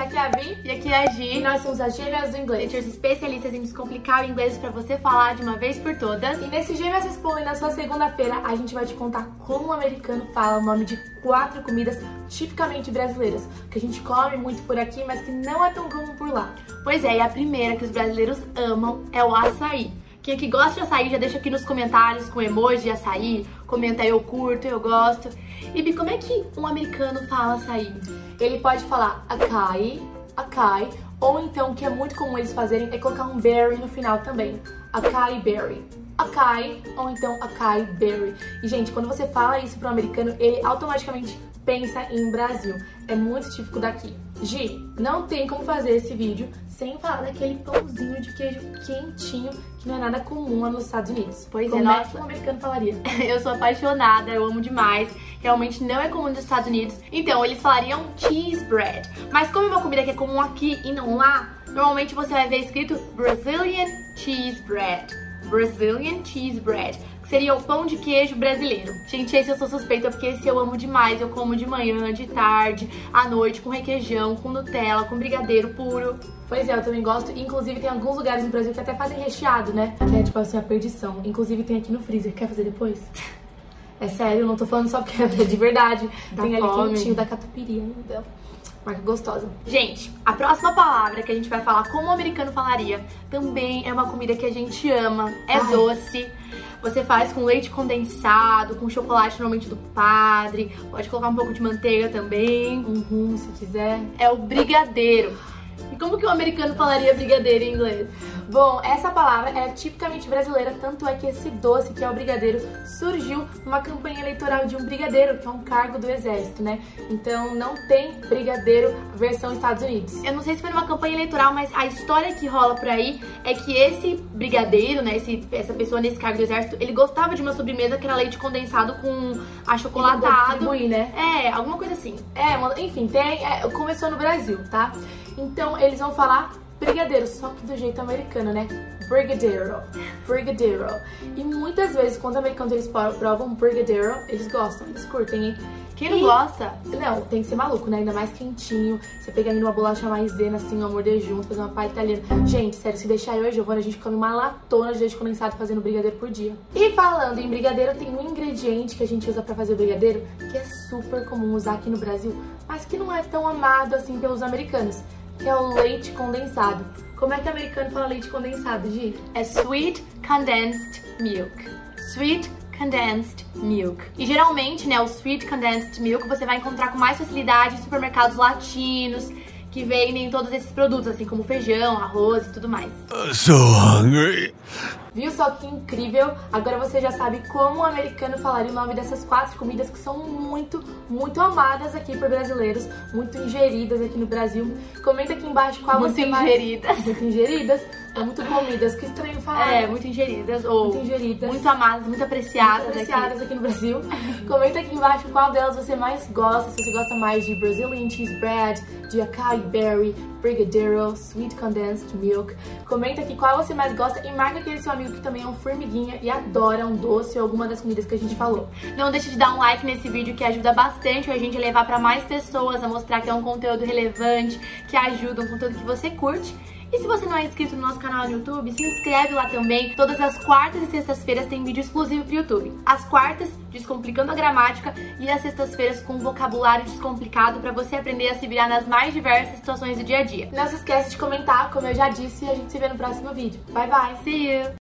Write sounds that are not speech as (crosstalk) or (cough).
aqui é a Vi. E aqui é a Gi. E nós somos as Gêmeas do Inglês. Somos especialistas em descomplicar o inglês pra você falar de uma vez por todas. E nesse Gêmeas Respondem, na sua segunda-feira, a gente vai te contar como o americano fala o nome de quatro comidas tipicamente brasileiras, que a gente come muito por aqui, mas que não é tão comum por lá. Pois é, e a primeira que os brasileiros amam é o açaí. Quem aqui gosta de açaí, já deixa aqui nos comentários com emoji açaí, comenta eu curto, eu gosto. E como é que um americano fala açaí? Ele pode falar acai, acai, ou então, que é muito comum eles fazerem é colocar um berry no final também. Acai berry. Acai, ou então acai berry. E, gente, quando você fala isso para um americano, ele automaticamente pensa em Brasil. É muito típico daqui. Gi, não tem como fazer esse vídeo sem falar daquele pãozinho de queijo quentinho que não é nada comum lá nos Estados Unidos. Pois como é, é nossa. que um americano falaria? (laughs) Eu sou apaixonada, eu amo demais. Realmente não é comum nos Estados Unidos. Então, eles falariam cheese bread. Mas como é uma comida que é comum aqui e não lá, normalmente você vai ver escrito Brazilian cheese bread. Brazilian cheese bread, seria o pão de queijo brasileiro. Gente, esse eu sou suspeita porque esse eu amo demais. Eu como de manhã, de tarde, à noite, com requeijão, com Nutella, com brigadeiro puro. Pois é, eu também gosto. Inclusive, tem alguns lugares no Brasil que até fazem recheado, né? Que é tipo assim, a perdição. Inclusive, tem aqui no freezer. Quer fazer depois? É sério, não tô falando só porque é de verdade. Dá tem ali fome. quentinho da catupiry ainda. Marca gostosa. Gente, a próxima palavra que a gente vai falar como o americano falaria também é uma comida que a gente ama, é Ai. doce. Você faz com leite condensado, com chocolate normalmente do padre, pode colocar um pouco de manteiga também. Um rum, se quiser. É o brigadeiro. Como que o americano falaria brigadeiro em inglês? Bom, essa palavra é tipicamente brasileira, tanto é que esse doce, que é o brigadeiro, surgiu numa campanha eleitoral de um brigadeiro, que é um cargo do exército, né? Então não tem brigadeiro versão Estados Unidos. Eu não sei se foi numa campanha eleitoral, mas a história que rola por aí é que esse brigadeiro, né, esse, essa pessoa nesse cargo do exército, ele gostava de uma sobremesa que era leite condensado com achocolatado. Distribuir, né? É, alguma coisa assim. É, enfim, tem, é, começou no Brasil, tá? Então eles vão falar brigadeiro, só que do jeito americano, né? Brigadeiro, brigadeiro. E muitas vezes, quando os americanos eles pro- provam brigadeiro, eles gostam, eles curtem, hein? Quem não E- gosta? Não, tem que ser maluco, né? Ainda mais quentinho. Você pegar ali numa bolacha maisena, assim, ó, morder junto, fazer uma palha italiana. Gente, sério, se deixar eu e a Giovana, a gente come uma latona de leite condensado fazendo brigadeiro por dia. E falando em brigadeiro, tem um ingrediente que a gente usa pra fazer o brigadeiro que é super comum usar aqui no Brasil, mas que não é tão amado assim pelos americanos, que é o leite condensado. Como é que o americano fala leite condensado, Gi? É sweet condensed milk. Sweet condensed milk. E geralmente, né, o sweet condensed milk você vai encontrar com mais facilidade em supermercados latinos que vendem todos esses produtos, assim como feijão, arroz e tudo mais. So hungry. Viu só que incrível? Agora você já sabe como o americano falaria o nome dessas quatro comidas que são muito, muito amadas aqui por brasileiros, muito ingeridas aqui no Brasil. Comenta aqui embaixo qual Muito você mais- ingeridas. Muito ingeridas, ou muito comidas, que estranho falar. É, muito ingeridas ou Muito ingeridas. muito amadas, muito apreciadas, Muito apreciadas aqui. aqui no Brasil. (laughs) Comenta aqui embaixo qual delas você mais gosta, se você gosta mais de Brazilian cheese bread, de acai berry, brigadeiro, sweet condensed milk. Comenta aqui qual você mais gosta e marca aquele seu amigo que também é um formiguinha e adora um doce ou alguma das comidas que a gente falou. Não deixe de dar um like nesse vídeo que ajuda bastante a gente a levar pra mais pessoas, a mostrar que é um conteúdo relevante, que ajuda, um conteúdo que você curte. E se você não é inscrito no nosso canal no YouTube, se inscreve lá também. Todas as quartas e sextas-feiras tem vídeo exclusivo pro YouTube. As quartas, descomplicando a gramática, e as sextas-feiras com vocabulário descomplicado pra você aprender a se virar nas mais diversas situações do dia a dia. Não se esquece de comentar, como eu já disse, e a gente se vê no próximo vídeo. Bye bye! See you!